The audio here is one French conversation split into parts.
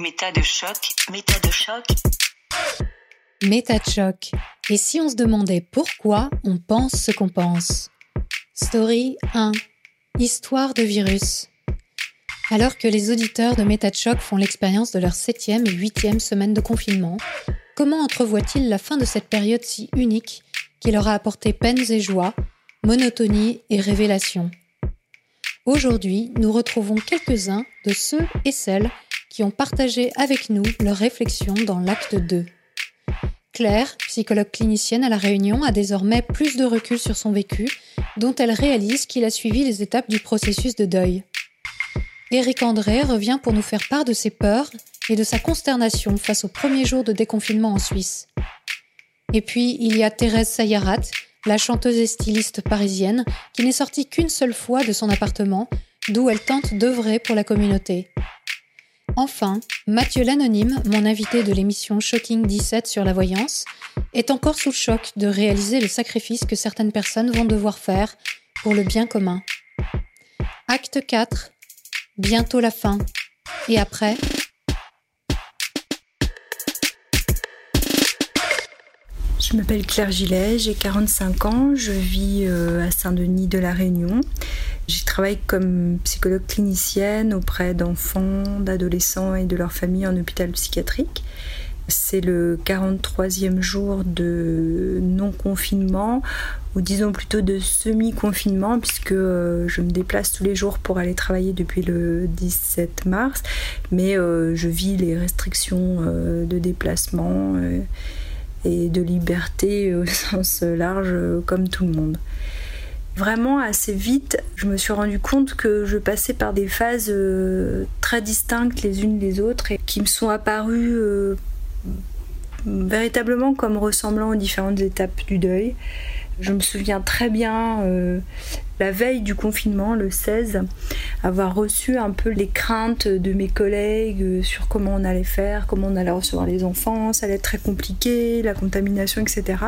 Méta de choc, méta de choc. Méta de choc. Et si on se demandait pourquoi on pense ce qu'on pense? Story 1. Histoire de virus. Alors que les auditeurs de Méta choc font l'expérience de leur septième et huitième semaine de confinement, comment entrevoient-ils la fin de cette période si unique qui leur a apporté peines et joies, monotonie et révélation Aujourd'hui, nous retrouvons quelques-uns de ceux et celles qui ont partagé avec nous leurs réflexions dans l'acte 2. Claire, psychologue clinicienne à La Réunion, a désormais plus de recul sur son vécu, dont elle réalise qu'il a suivi les étapes du processus de deuil. Éric André revient pour nous faire part de ses peurs et de sa consternation face au premier jour de déconfinement en Suisse. Et puis, il y a Thérèse Sayarat, la chanteuse et styliste parisienne, qui n'est sortie qu'une seule fois de son appartement, d'où elle tente d'œuvrer pour la communauté. Enfin, Mathieu l'anonyme, mon invité de l'émission Shocking 17 sur la voyance, est encore sous le choc de réaliser le sacrifice que certaines personnes vont devoir faire pour le bien commun. Acte 4. Bientôt la fin. Et après, Je m'appelle Claire Gillet, j'ai 45 ans, je vis euh, à Saint-Denis de la Réunion. J'y travaille comme psychologue clinicienne auprès d'enfants, d'adolescents et de leurs familles en hôpital psychiatrique. C'est le 43e jour de non-confinement, ou disons plutôt de semi-confinement, puisque euh, je me déplace tous les jours pour aller travailler depuis le 17 mars, mais euh, je vis les restrictions de déplacement et de liberté au sens large comme tout le monde. Vraiment assez vite, je me suis rendu compte que je passais par des phases euh, très distinctes les unes des autres et qui me sont apparues euh, véritablement comme ressemblant aux différentes étapes du deuil. Je me souviens très bien euh, la veille du confinement, le 16, avoir reçu un peu les craintes de mes collègues euh, sur comment on allait faire, comment on allait recevoir les enfants, ça allait être très compliqué, la contamination, etc.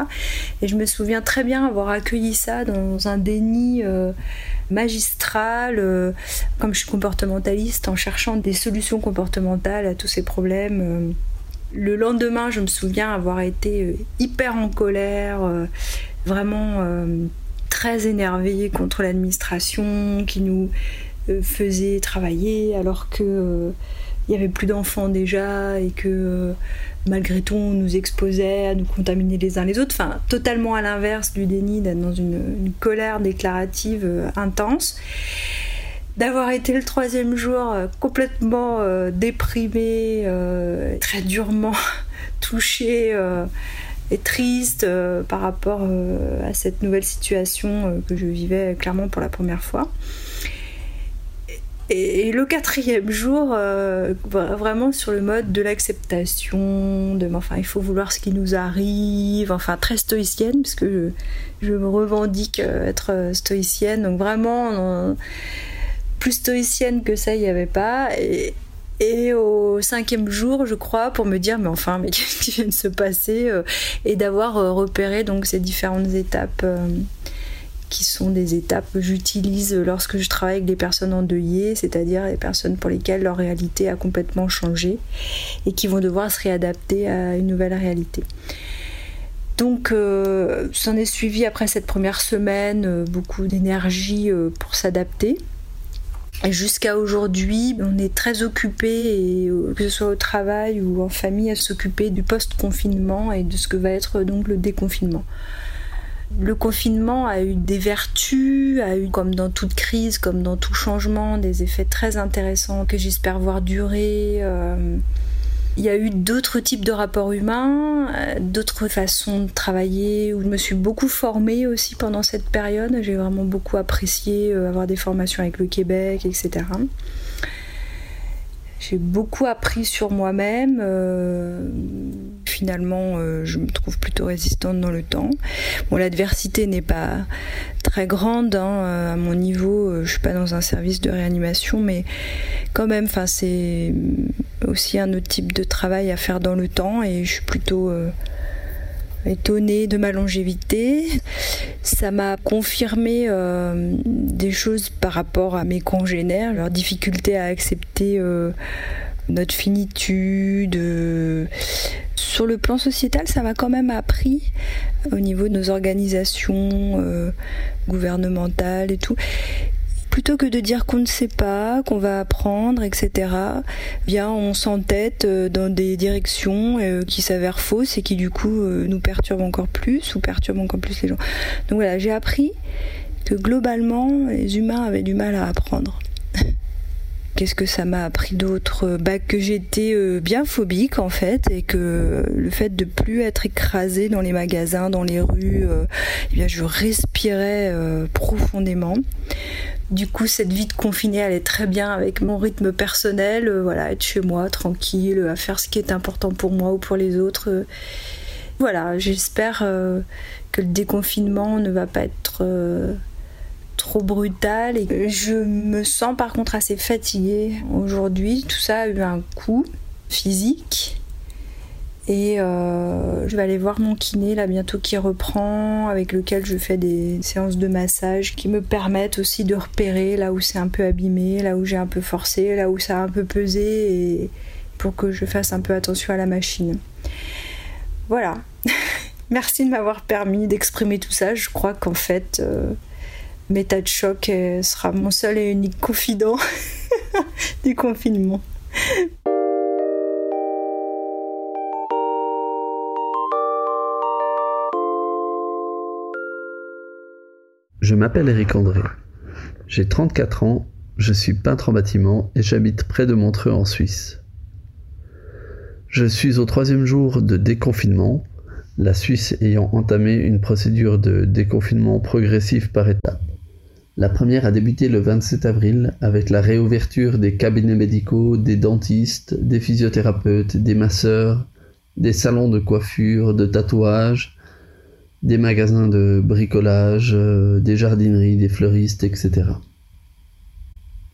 Et je me souviens très bien avoir accueilli ça dans un déni euh, magistral, comme je suis comportementaliste, en cherchant des solutions comportementales à tous ces problèmes. Le lendemain, je me souviens avoir été hyper en colère, vraiment euh, très énervé contre l'administration qui nous euh, faisait travailler alors que euh, il y avait plus d'enfants déjà et que malgré tout on nous exposait à nous contaminer les uns les autres. Enfin, totalement à l'inverse du déni, d'être dans une, colère déclarative intense. D'avoir été le troisième jour complètement déprimé, très durement touché et triste euh, par rapport euh, à cette nouvelle situation euh, que je vivais clairement pour la première fois. Et, le quatrième jour, vraiment sur le mode de l'acceptation, enfin il faut vouloir ce qui nous arrive, enfin très stoïcienne, parce que je, me revendique être stoïcienne, donc vraiment plus stoïcienne que ça il n'y avait pas. Et, au cinquième jour, je crois, pour me dire, mais enfin, mais qu'est-ce qui vient de se passer euh, Et d'avoir euh, repéré donc ces différentes étapes euh, qui sont des étapes que j'utilise lorsque je travaille avec des personnes endeuillées, c'est-à-dire les personnes pour lesquelles leur réalité a complètement changé et qui vont devoir se réadapter à une nouvelle réalité. Donc, s'en est suivi après cette première semaine beaucoup d'énergie pour s'adapter jusqu'à aujourd'hui, on est très occupé, euh, que ce soit au travail ou en famille, à s'occuper du post-confinement et de ce que va être donc le déconfinement. Le confinement a eu des vertus, a eu, comme dans toute crise, comme dans tout changement, des effets très intéressants que j'espère voir durer. Euh, il y a eu d'autres types de rapports humains, euh, d'autres façons de travailler, où je me suis beaucoup formée aussi pendant cette période. J'ai vraiment beaucoup apprécié euh, avoir des formations avec le Québec, etc. J'ai beaucoup appris sur moi-même. Euh, finalement, je me trouve plutôt résistante dans le temps. Bon, l'adversité n'est pas très grande hein, à mon niveau. Je suis pas dans un service de réanimation, mais quand même, enfin, c'est aussi un autre type de travail à faire dans le temps et je suis plutôt euh, étonnée de ma longévité. Ça m'a confirmé euh, des choses par rapport à mes congénères, leur difficulté à accepter euh, notre finitude. Sur le plan sociétal, ça m'a quand même appris au niveau de nos organisations euh, gouvernementales et tout. Plutôt que de dire qu'on ne sait pas, qu'on va apprendre, etc., bien on s'entête euh, dans des directions euh, qui s'avèrent fausses et qui du coup nous perturbent encore plus ou perturbent encore plus les gens. Donc voilà, j'ai appris que globalement les humains avaient du mal à apprendre. Qu'est-ce que ça m'a appris d'autre? Bah, Que j'étais euh, bien phobique en fait et que le fait de plus être écrasée dans les magasins, dans les rues, euh, eh bien, je respirais euh, profondément. Du coup, cette vie de confinée allait très bien avec mon rythme personnel, voilà, être chez moi, tranquille, à faire ce qui est important pour moi ou pour les autres. Voilà, j'espère que le déconfinement ne va pas être trop brutal et je me sens par contre assez fatiguée aujourd'hui. Tout ça a eu un coup physique. Et euh, je vais aller voir mon kiné là bientôt qui reprend, avec lequel je fais des séances de massage qui me permettent aussi de repérer là où c'est un peu abîmé, là où j'ai un peu forcé, là où ça a un peu pesé, et pour que je fasse un peu attention à la machine. Voilà. Merci de m'avoir permis d'exprimer tout ça. Je crois qu'en fait, euh, Méta de choc euh, sera mon seul et unique confident du confinement. Je m'appelle Eric André. J'ai 34 ans, je suis peintre en bâtiment et j'habite près de Montreux en Suisse. Je suis au troisième jour de déconfinement, la Suisse ayant entamé une procédure de déconfinement progressif par étapes. La première a débuté le 27 avril avec la réouverture des cabinets médicaux, des dentistes, des physiothérapeutes, des masseurs, des salons de coiffure, de tatouage, des magasins de bricolage, euh, des jardineries, des fleuristes, etc.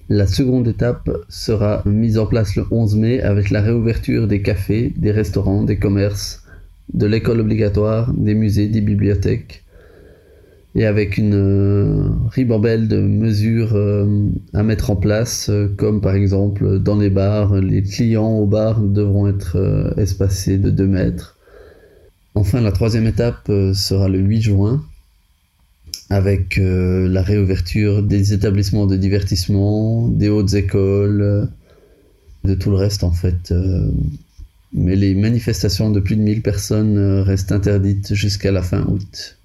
La seconde étape sera mise en place le 11 mai avec la réouverture des cafés, des restaurants, des commerces, de l'école obligatoire, des musées, des bibliothèques, et avec une euh, ribambelle de mesures euh, à mettre en place, comme par exemple dans les bars, les clients au bar devront être espacés de 2 mètres. Enfin, la troisième étape sera le 8 juin, avec la réouverture des établissements de divertissement, des hautes écoles, de tout le reste en fait. Mais les manifestations de plus de 1000 personnes restent interdites jusqu'à la fin août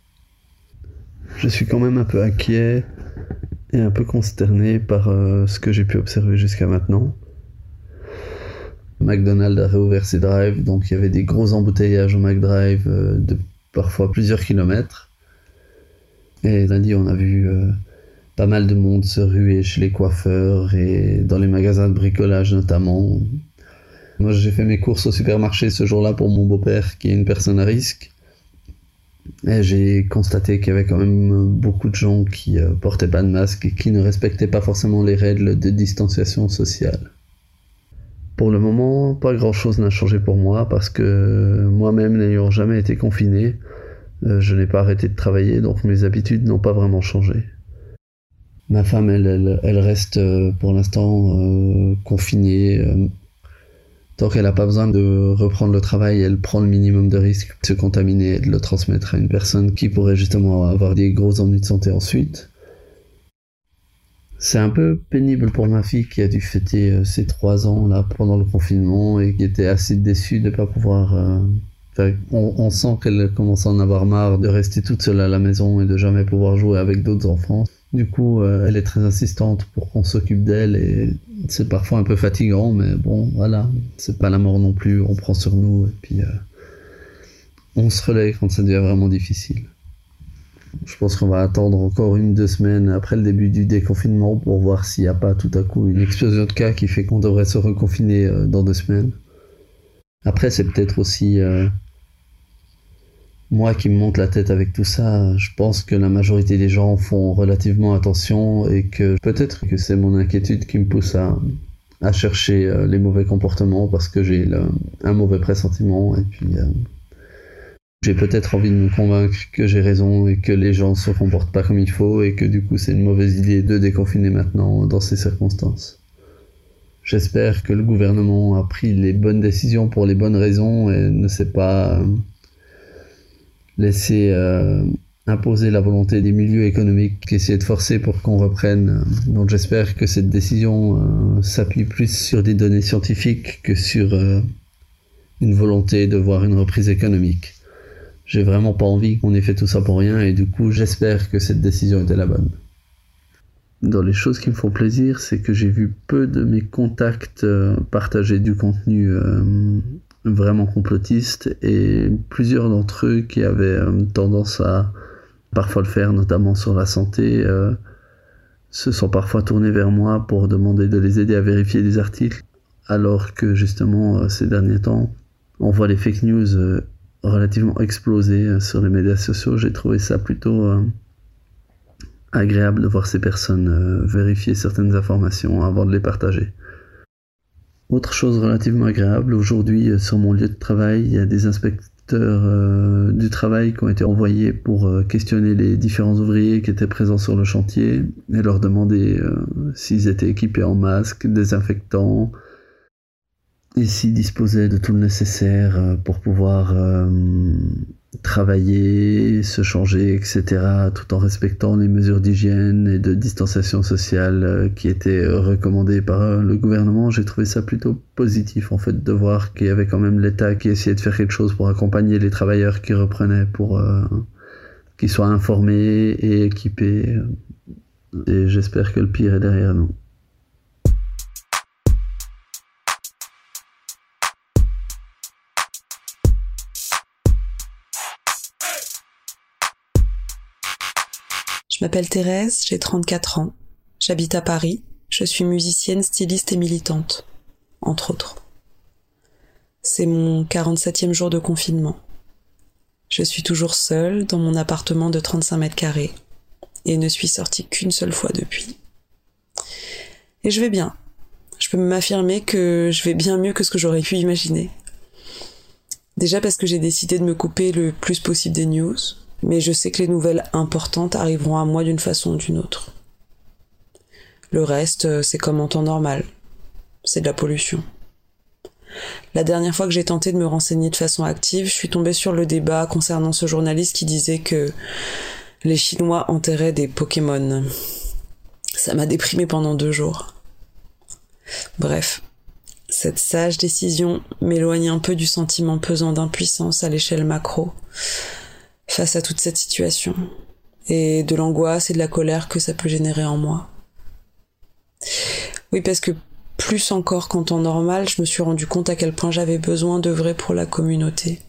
je suis quand même un peu inquiet et un peu consterné par euh, ce que j'ai pu observer jusqu'à maintenant. McDonald's a réouvert ses drives, donc il y avait des gros embouteillages au McDrive euh, de parfois plusieurs kilomètres. Et lundi, on a vu euh, pas mal de monde se ruer chez les coiffeurs et dans les magasins de bricolage notamment. Moi, j'ai fait mes courses au supermarché ce jour-là pour mon beau-père qui est une personne à risque. Et j'ai constaté qu'il y avait quand même beaucoup de gens qui euh, portaient pas de masque et qui ne respectaient pas forcément les règles de distanciation sociale. Pour le moment, pas grand chose n'a changé pour moi parce que moi-même n'ayant jamais été confiné, euh, je n'ai pas arrêté de travailler donc mes habitudes n'ont pas vraiment changé. Ma femme, elle, reste euh, pour l'instant confinée Tant qu'elle n'a pas besoin de reprendre le travail, elle prend le minimum de risque de se contaminer et de le transmettre à une personne qui pourrait justement avoir des gros ennuis de santé ensuite. C'est un peu pénible pour ma fille qui a dû fêter euh, ses trois ans là pendant le confinement et qui était assez déçue de ne pas pouvoir. Euh, on, on, sent qu'elle commence à en avoir marre de rester toute seule à la maison et de jamais pouvoir jouer avec d'autres enfants. Du coup, euh, elle est très insistante pour qu'on s'occupe d'elle et c'est parfois un peu fatigant, mais bon, voilà, c'est pas la mort non plus. On prend sur nous et puis euh, on se relaie quand ça devient vraiment difficile. Je pense qu'on va attendre encore une deux semaines après le début du déconfinement pour voir s'il n'y a pas tout à coup une explosion de cas qui fait qu'on devrait se reconfiner euh, dans deux semaines. Après, c'est peut-être aussi moi qui me monte la tête avec tout ça, je pense que la majorité des gens font relativement attention et que peut-être que c'est mon inquiétude qui me pousse à, chercher euh, les mauvais comportements parce que j'ai un mauvais pressentiment et puis euh, j'ai peut-être envie de me convaincre que j'ai raison et que les gens se comportent pas comme il faut et que du coup c'est une mauvaise idée de déconfiner maintenant dans ces circonstances. J'espère que le gouvernement a pris les bonnes décisions pour les bonnes raisons et ne s'est pas euh, laissé euh, imposer la volonté des milieux économiques qui essaient de forcer pour qu'on reprenne. Donc j'espère que cette décision s'appuie plus sur des données scientifiques que sur une volonté de voir une reprise économique. J'ai vraiment pas envie qu'on ait fait tout ça pour rien et du coup j'espère que cette décision était la bonne. Dans les choses qui me font plaisir, c'est que j'ai vu peu de mes contacts euh, partager du contenu euh, vraiment complotiste et plusieurs d'entre eux qui avaient euh, tendance à parfois le faire, notamment sur la santé, se sont parfois tournés vers moi pour demander de les aider à vérifier des articles, alors que justement ces derniers temps, on voit les fake news relativement exploser euh, sur les médias sociaux. J'ai trouvé ça plutôt euh, agréable de voir ces personnes vérifier certaines informations avant de les partager. Autre chose relativement agréable, aujourd'hui sur mon lieu de travail, il y a des inspecteurs du travail qui ont été envoyés pour questionner les différents ouvriers qui étaient présents sur le chantier et leur demander s'ils étaient équipés en masque, désinfectants, ici disposait de tout le nécessaire euh, pour pouvoir euh, travailler, se changer, etc., tout en respectant les mesures d'hygiène et de distanciation sociale euh, qui étaient recommandées par le gouvernement. J'ai trouvé ça plutôt positif, en fait, de voir qu'il y avait quand même l'État qui essayait de faire quelque chose pour accompagner les travailleurs qui reprenaient, pour qu'ils soient informés et équipés. Et j'espère que le pire est derrière nous. Je m'appelle Thérèse, j'ai 34 ans. J'habite à Paris. Je suis musicienne, styliste et militante, entre autres. C'est mon 47e jour de confinement. Je suis toujours seule dans mon appartement de 35 mètres carrés et ne suis sortie qu'une seule fois depuis. Et je vais bien. Je peux m'affirmer que je vais bien mieux que ce que j'aurais pu imaginer. Déjà parce que j'ai décidé de me couper le plus possible des news, mais je sais que les nouvelles importantes arriveront à moi d'une façon ou d'une autre. Le reste, euh, c'est comme en temps normal. C'est de la pollution. La dernière fois que j'ai tenté de me renseigner de façon active, je suis tombée sur le débat concernant ce journaliste qui disait que les Chinois enterraient des Pokémon. Ça m'a déprimé pendant deux jours. Bref, cette sage décision m'éloigne un peu du sentiment pesant d'impuissance à l'échelle macro, face à toute cette situation et de l'angoisse et de la colère que ça peut générer en moi. Oui, parce que plus encore qu'en temps normal, je me suis rendu compte à quel point j'avais besoin d'œuvrer pour la communauté.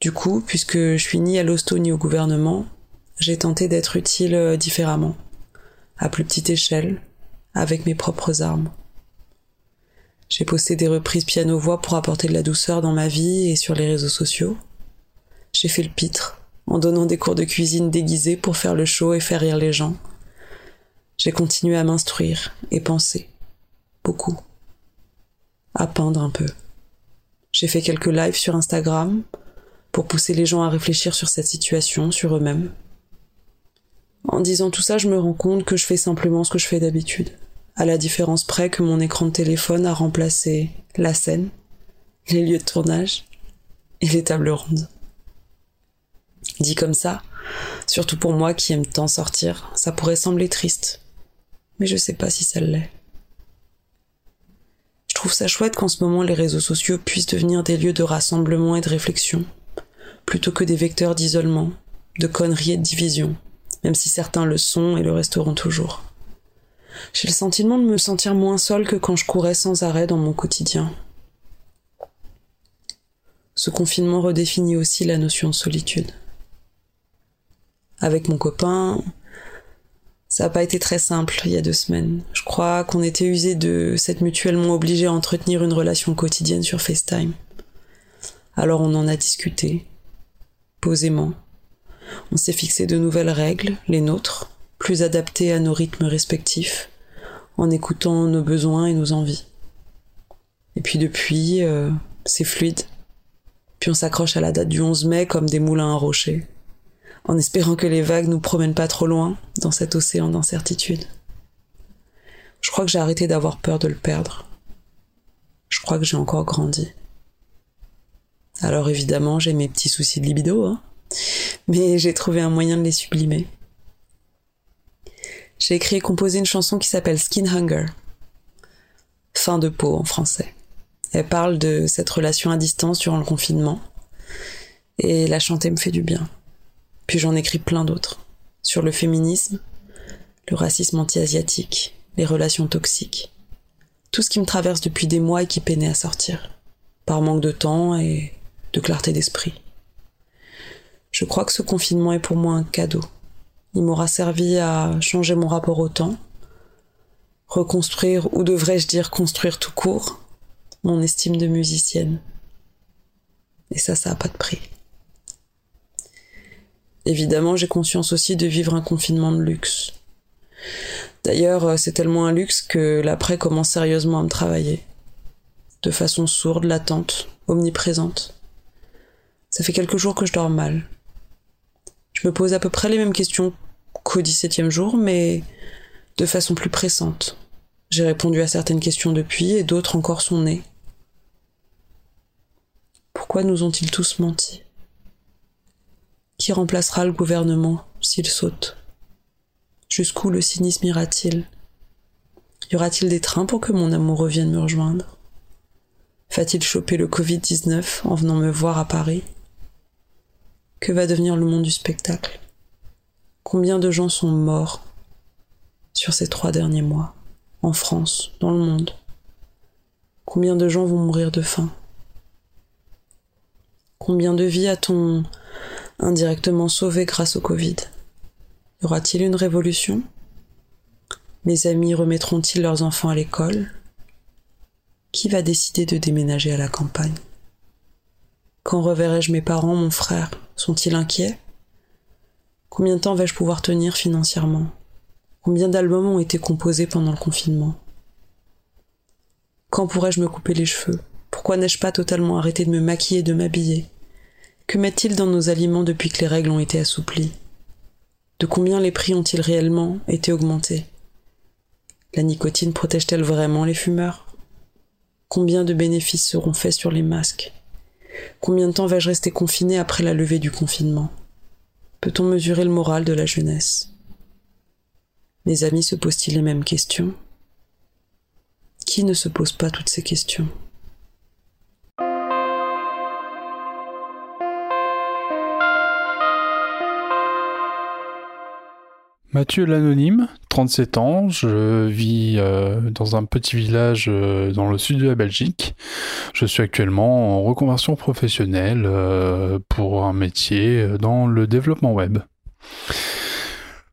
Du coup, puisque je suis ni à l'hosto ni au gouvernement, j'ai tenté d'être utile euh, différemment, à plus petite échelle, avec mes propres armes. J'ai posté des reprises piano-voix pour apporter de la douceur dans ma vie et sur les réseaux sociaux j'ai fait le pitre, en donnant des cours de cuisine déguisés pour faire le show et faire rire les gens. J'ai continué à m'instruire et penser. Beaucoup. À peindre un peu. J'ai fait quelques lives sur Instagram pour pousser les gens à réfléchir sur cette situation, sur eux-mêmes. En disant tout ça, je me rends compte que je fais simplement ce que je fais d'habitude, à la différence près que mon écran de téléphone a remplacé la scène, les lieux de tournage et les tables rondes. Dit comme ça, surtout pour moi qui aime tant sortir, ça pourrait sembler triste. Mais je sais pas si ça l'est. Je trouve ça chouette qu'en ce moment les réseaux sociaux puissent devenir des lieux de rassemblement et de réflexion, plutôt que des vecteurs d'isolement, de conneries et de division, même si certains le sont et le resteront toujours. J'ai le sentiment de me sentir moins seule que quand je courais sans arrêt dans mon quotidien. Ce confinement redéfinit aussi la notion de solitude avec mon copain. Ça n'a pas été très simple il y a deux semaines. Je crois qu'on était usé de s'être mutuellement obligés à entretenir une relation quotidienne sur FaceTime. Alors on en a discuté, posément. On s'est fixé de nouvelles règles, les nôtres, plus adaptées à nos rythmes respectifs, en écoutant nos besoins et nos envies. Et puis depuis, euh, c'est fluide. Puis on s'accroche à la date du 11 mai comme des moulins à rocher en espérant que les vagues nous promènent pas trop loin dans cet océan d'incertitude. Je crois que j'ai arrêté d'avoir peur de le perdre. Je crois que j'ai encore grandi. Alors évidemment, j'ai mes petits soucis de libido, hein, mais j'ai trouvé un moyen de les sublimer. J'ai écrit et composé une chanson qui s'appelle Skin Hunger. Fin de peau en français. Elle parle de cette relation à distance durant le confinement. Et la chanter me fait du bien. Puis j'en écris plein d'autres. Sur le féminisme, le racisme anti-asiatique, les relations toxiques. Tout ce qui me traverse depuis des mois et qui peinait à sortir. Par manque de temps et de clarté d'esprit. Je crois que ce confinement est pour moi un cadeau. Il m'aura servi à changer mon rapport au temps, reconstruire, ou devrais-je dire construire tout court, mon estime de musicienne. Et ça, ça n'a pas de prix. Évidemment, j'ai conscience aussi de vivre un confinement de luxe. D'ailleurs, c'est tellement un luxe que l'après commence sérieusement à me travailler. De façon sourde, latente, omniprésente. Ça fait quelques jours que je dors mal. Je me pose à peu près les mêmes questions qu'au 17e jour, mais de façon plus pressante. J'ai répondu à certaines questions depuis et d'autres encore sont nées. Pourquoi nous ont-ils tous menti? Qui remplacera le gouvernement s'il saute. Jusqu'où le cynisme ira-t-il? Y aura-t-il des trains pour que mon amour revienne me rejoindre? Va-t-il choper le Covid-19 en venant me voir à Paris? Que va devenir le monde du spectacle? Combien de gens sont morts sur ces trois derniers mois, en France, dans le monde? Combien de gens vont mourir de faim? Combien de vies a-t-on indirectement sauvées grâce au Covid. Y aura-t-il une révolution? Mes amis remettront-ils leurs enfants à l'école? Qui va décider de déménager à la campagne? Quand reverrai-je mes parents, mon frère? Sont-ils inquiets? Combien de temps vais-je pouvoir tenir financièrement? Combien d'albums ont été composés pendant le confinement? Quand pourrais-je me couper les cheveux? Pourquoi n'ai-je pas totalement arrêté de me maquiller et de m'habiller? Que met-il dans nos aliments depuis que les règles ont été assouplies? De combien les prix ont-ils réellement été augmentés? La nicotine protège-t-elle vraiment les fumeurs? Combien de bénéfices seront faits sur les masques? Combien de temps vais-je rester confiné après la levée du confinement? Peut-on mesurer le moral de la jeunesse? Mes amis se posent-ils les mêmes questions? Qui ne se pose pas toutes ces questions? Mathieu l'anonyme, 37 ans, je vis euh, dans un petit village euh, dans le sud de la Belgique. Je suis actuellement en reconversion professionnelle euh, pour un métier dans le développement web.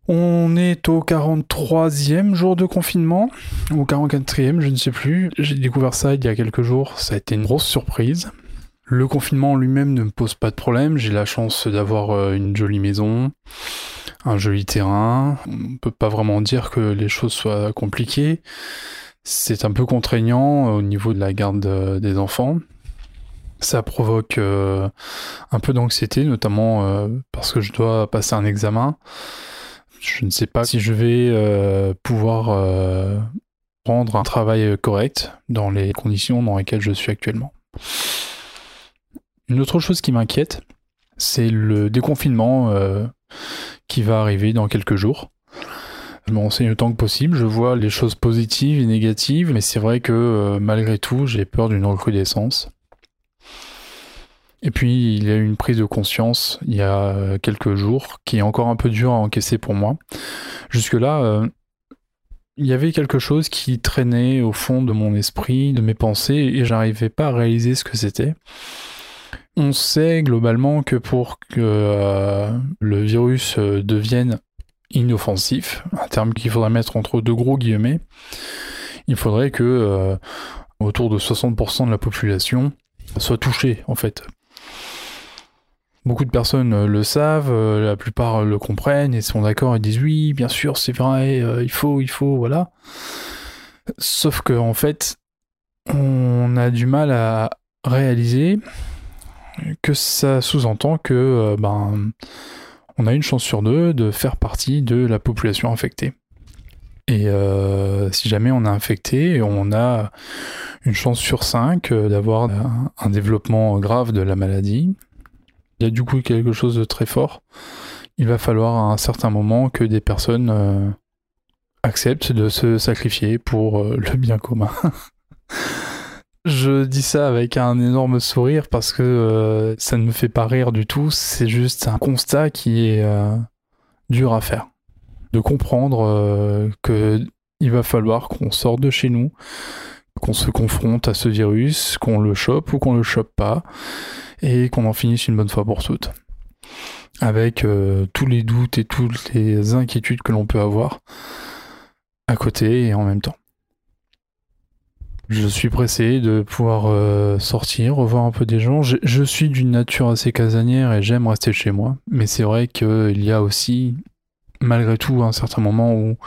On est au 43e jour de confinement, ou 44e, je ne sais plus. J'ai découvert ça il y a quelques jours, ça a été une grosse surprise. Le confinement lui-même ne me pose pas de problème, j'ai la chance d'avoir une jolie maison, un joli terrain. On peut pas vraiment dire que les choses soient compliquées. C'est un peu contraignant au niveau de la garde euh, des enfants. Ça provoque euh, un peu d'anxiété, notamment euh, parce que je dois passer un examen. Je ne sais pas si je vais pouvoir rendre un travail correct dans les conditions dans lesquelles je suis actuellement. Une autre chose qui m'inquiète, c'est le déconfinement qui va arriver dans quelques jours. Je me renseigne autant que possible, je vois les choses positives et négatives, mais c'est vrai que euh, malgré tout, j'ai peur d'une recrudescence. Et puis, il y a eu une prise de conscience il y a quelques jours qui est encore un peu dur à encaisser pour moi. Jusque-là, euh, il y avait quelque chose qui traînait au fond de mon esprit, de mes pensées, et j'arrivais pas à réaliser ce que c'était. On sait globalement que pour que euh, le virus euh, devienne inoffensif, un terme qu'il faudrait mettre entre deux gros guillemets, il faudrait que euh, autour de 60% de la population soit touchée en fait. Beaucoup de personnes le savent, la plupart le comprennent et sont d'accord et disent oui, bien sûr, c'est vrai, il faut, il faut, voilà. Sauf que en fait, on a du mal à réaliser que ça sous-entend que euh, ben, on a une chance sur deux de faire partie de la population infectée. Et euh, si jamais on est infecté, on a une chance sur cinq euh, d'avoir un, développement grave de la maladie. Il y a du coup quelque chose de très fort. Il va falloir à un certain moment que des personnes acceptent de se sacrifier pour le bien commun. Je dis ça avec un énorme sourire parce que ça ne me fait pas rire du tout. C'est juste un constat qui est dur à faire de comprendre euh, que il va falloir qu'on sorte de chez nous, qu'on se confronte à ce virus, qu'on le chope ou qu'on le chope pas, et qu'on en finisse une bonne fois pour toutes. Avec euh, tous les doutes et toutes les inquiétudes que l'on peut avoir à côté et en même temps. Je suis pressé de pouvoir euh, sortir, revoir un peu des gens. Je, suis d'une nature assez casanière et j'aime rester chez moi. Mais c'est vrai qu'il y a aussi malgré tout un certain moment où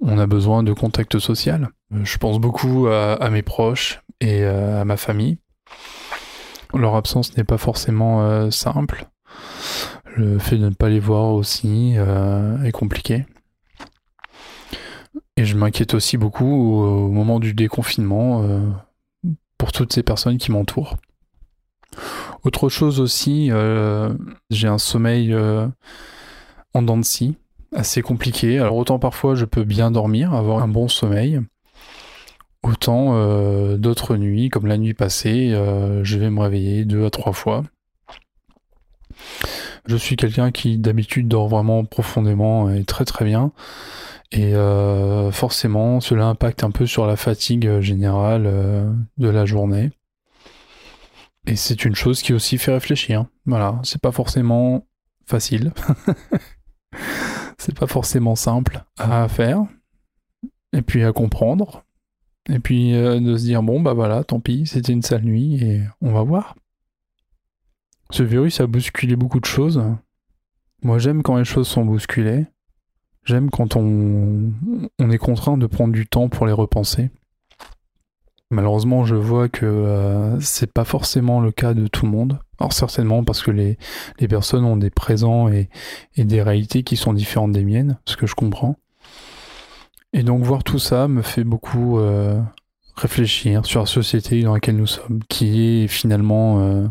on a besoin de contact social. Euh, je pense beaucoup à, mes proches et euh, à ma famille. Leur absence n'est pas forcément euh, simple. Le fait de ne pas les voir aussi est compliqué. Et je m'inquiète aussi beaucoup au, moment du déconfinement pour toutes ces personnes qui m'entourent. Autre chose aussi, j'ai un sommeil en dents de scie assez compliqué. Alors autant parfois je peux bien dormir, avoir un bon sommeil, autant euh, d'autres nuits, comme la nuit passée, euh, je vais me réveiller deux à trois fois. Je suis quelqu'un qui d'habitude dort vraiment profondément et très très bien. Et euh, forcément, cela impacte un peu sur la fatigue générale de la journée. Et c'est une chose qui aussi fait réfléchir. Voilà, c'est pas forcément facile. c'est pas forcément simple à faire, et puis à comprendre, et puis euh, de se dire bon bah voilà, tant pis, c'était une sale nuit et on va voir. Ce virus a bousculé beaucoup de choses. Moi j'aime quand les choses sont bousculées. J'aime quand on, on est contraint de prendre du temps pour les repenser. Malheureusement, je vois que euh, c'est pas forcément le cas de tout le monde. Alors certainement parce que les, les personnes ont des présents et, et, des réalités qui sont différentes des miennes, ce que je comprends. Et donc voir tout ça me fait beaucoup euh, réfléchir sur la société dans laquelle nous sommes, qui est finalement euh,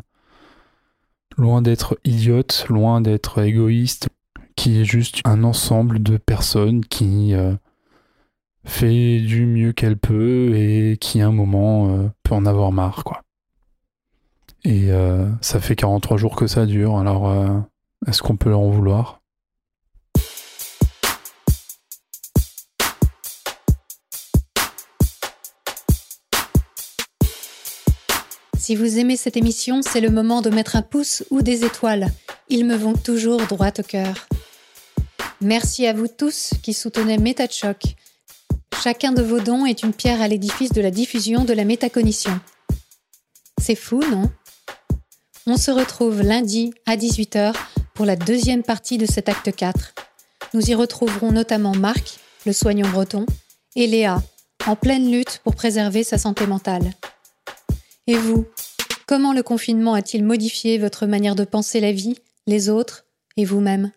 loin d'être idiote, loin d'être égoïste, qui est juste un ensemble de personnes qui fait du mieux qu'elle peut et qui à un moment euh, peut en avoir marre quoi. Et euh, ça fait 43 jours que ça dure, alors euh, est-ce qu'on peut leur en vouloir? Si vous aimez cette émission, c'est le moment de mettre un pouce ou des étoiles. Ils me vont toujours droit au cœur. Merci à vous tous qui soutenez MetaChoc Chacun de vos dons est une pierre à l'édifice de la diffusion de la métacognition. C'est fou, non? On se retrouve lundi à 18h pour la deuxième partie de cet acte 4. Nous y retrouverons notamment Marc, le soignant breton, et Léa, en pleine lutte pour préserver sa santé mentale. Et vous, comment le confinement a-t-il modifié votre manière de penser la vie, les autres et vous-même?